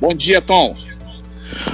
Bom dia, Tom.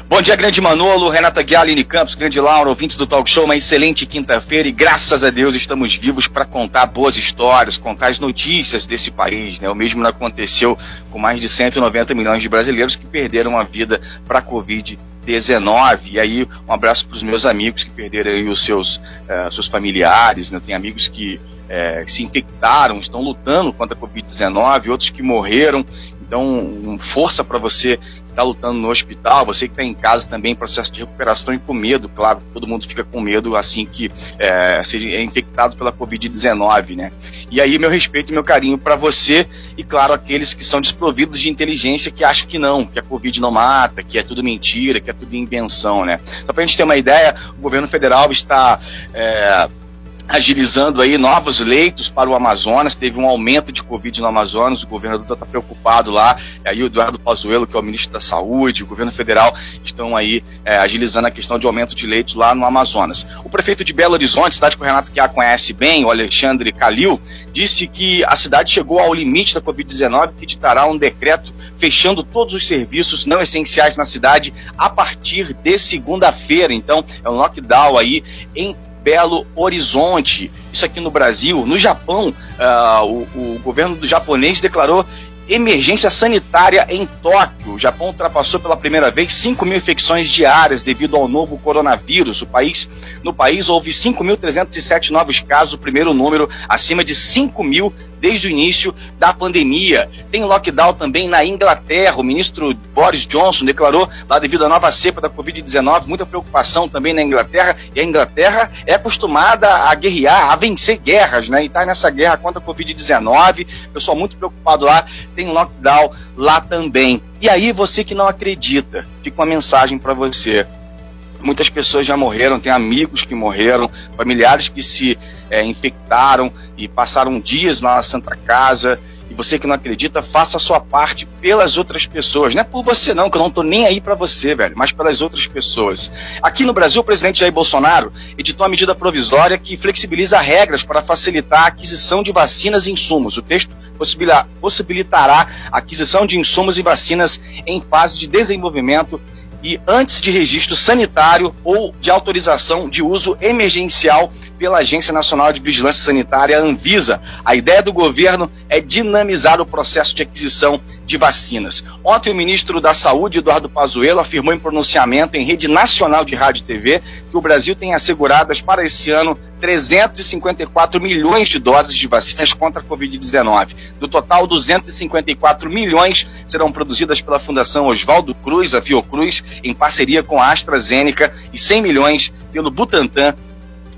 Bom dia, grande Manolo, Renata Guiar, Aline Campos, grande Laura, ouvintes do Talk Show, uma excelente quinta-feira e graças a Deus estamos vivos para contar boas histórias, contar as notícias desse país, né? O mesmo não aconteceu com mais de 190 milhões de brasileiros que perderam a vida para a Covid-19. E aí, um abraço para os meus amigos que perderam os seus, uh, seus familiares, né? Tem amigos que uh, se infectaram, estão lutando contra a Covid-19, outros que morreram. Então, força para você que está lutando no hospital, você que está em casa também, processo de recuperação e com medo, claro, todo mundo fica com medo assim que é, é infectado pela Covid-19, né? E aí, meu respeito e meu carinho para você e, claro, aqueles que são desprovidos de inteligência que acham que não, que a Covid não mata, que é tudo mentira, que é tudo invenção, né? Só para a gente ter uma ideia, o governo federal está. É, agilizando aí novos leitos para o Amazonas, teve um aumento de Covid no Amazonas, o governador está preocupado lá, aí o Eduardo Pazuello, que é o ministro da Saúde, o governo federal estão aí é, agilizando a questão de aumento de leitos lá no Amazonas. O prefeito de Belo Horizonte, cidade que o Renato que a conhece bem, o Alexandre Calil, disse que a cidade chegou ao limite da Covid-19, que ditará um decreto fechando todos os serviços não essenciais na cidade a partir de segunda-feira. Então, é um lockdown aí em Belo Horizonte. Isso aqui no Brasil. No Japão, uh, o, o governo do japonês declarou emergência sanitária em Tóquio. O Japão ultrapassou pela primeira vez 5 mil infecções diárias devido ao novo coronavírus. O país, no país houve 5.307 novos casos, o primeiro número acima de 5 mil desde o início da pandemia. Tem lockdown também na Inglaterra. O ministro Boris Johnson declarou, lá devido à nova cepa da Covid-19, muita preocupação também na Inglaterra. E a Inglaterra é acostumada a guerrear, a vencer guerras, né? E está nessa guerra contra a Covid-19. Pessoal muito preocupado lá. Tem lockdown lá também. E aí, você que não acredita, fica uma mensagem para você. Muitas pessoas já morreram, tem amigos que morreram, familiares que se é, infectaram e passaram dias na Santa Casa. E você que não acredita, faça a sua parte pelas outras pessoas. Não é por você não, que eu não tô nem aí para você, velho, mas pelas outras pessoas. Aqui no Brasil, o presidente Jair Bolsonaro editou uma medida provisória que flexibiliza regras para facilitar a aquisição de vacinas e insumos. O texto possibilitará a aquisição de insumos e vacinas em fase de desenvolvimento e antes de registro sanitário ou de autorização de uso emergencial pela Agência Nacional de Vigilância Sanitária, Anvisa. A ideia do governo é dinamizar o processo de aquisição de vacinas. Ontem, o ministro da Saúde, Eduardo Pazuello, afirmou em pronunciamento em rede nacional de rádio e TV que o Brasil tem asseguradas para esse ano 354 milhões de doses de vacinas contra a Covid-19. Do total, 254 milhões serão produzidas pela Fundação Oswaldo Cruz, a Fiocruz, em parceria com a AstraZeneca, e 100 milhões pelo Butantan,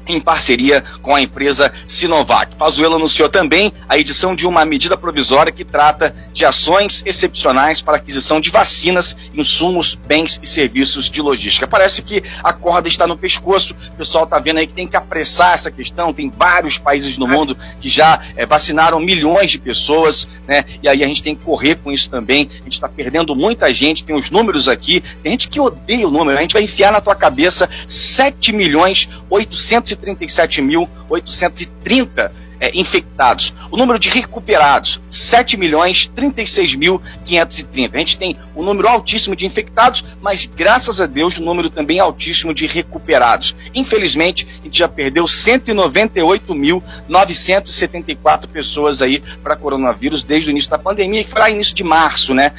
em parceria com a empresa Sinovac. Pazuello anunciou também a edição de uma medida provisória que trata de ações excepcionais para aquisição de vacinas, insumos, bens e serviços de logística. Parece que a corda está no pescoço. O pessoal está vendo aí que tem que apressar essa questão. Tem vários países no mundo que já é, vacinaram milhões de pessoas, né? E aí a gente tem que correr com isso também. A gente está perdendo muita gente. Tem os números aqui. Tem gente que odeia o número. A gente vai enfiar na tua cabeça 7 milhões 800 237.830 é, infectados. O número de recuperados, 7 milhões 36 mil 530. A gente tem um número altíssimo de infectados, mas graças a Deus o número também altíssimo de recuperados. Infelizmente, a gente já perdeu 198.974 pessoas aí para coronavírus desde o início da pandemia, que foi lá início de março, né?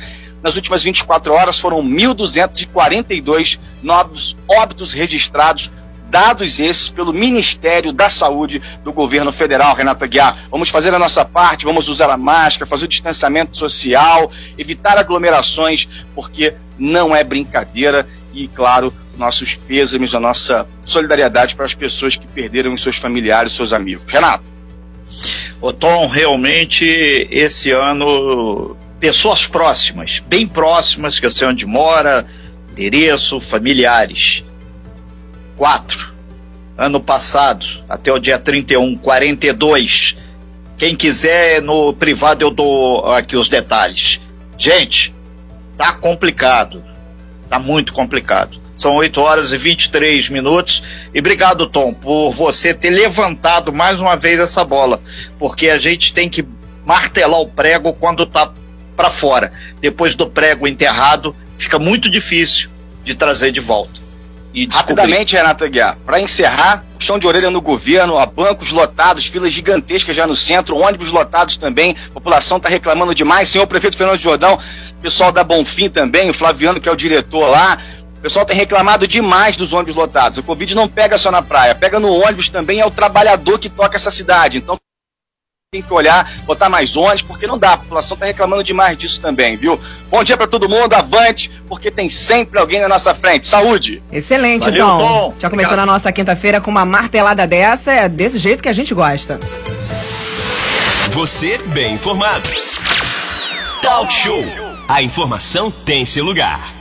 Nas últimas 24 horas foram 1.242 novos óbitos registrados dados esses pelo Ministério da Saúde do governo federal, Renata Guiar. Vamos fazer a nossa parte, vamos usar a máscara, fazer o distanciamento social, evitar aglomerações, porque não é brincadeira e, claro, nossos pêsames, a nossa solidariedade para as pessoas que perderam seus familiares, seus amigos. Renato. Ô Tom, realmente esse ano pessoas próximas, bem próximas, que eu sei onde mora, endereço, familiares quatro. Ano passado, até o dia 31, 42. Quem quiser, no privado eu dou aqui os detalhes. Gente, tá complicado. Tá muito complicado. São 8 horas e 23 minutos. E obrigado, Tom, por você ter levantado mais uma vez essa bola. Porque a gente tem que martelar o prego quando tá para fora. Depois do prego enterrado, fica muito difícil de trazer de volta. E Rapidamente, Renato Aguiar, para encerrar, chão de orelha no governo, a bancos lotados, filas gigantescas já no centro, ônibus lotados também, população está reclamando demais. Senhor prefeito Fernando Jordão, pessoal da Bonfim também, o Flaviano, que é o diretor lá, o pessoal tem reclamado demais dos ônibus lotados. O Covid não pega só na praia, pega no ônibus também, é o trabalhador que toca essa cidade. Então tem que olhar, botar mais ônibus, porque não dá. A população está reclamando demais disso também, viu? Bom dia para todo mundo, avante, porque tem sempre alguém na nossa frente. Saúde! Excelente, Valeu, Tom. Tom. Já começou na nossa quinta-feira com uma martelada dessa, é desse jeito que a gente gosta. Você bem informado. Talk Show. A informação tem seu lugar.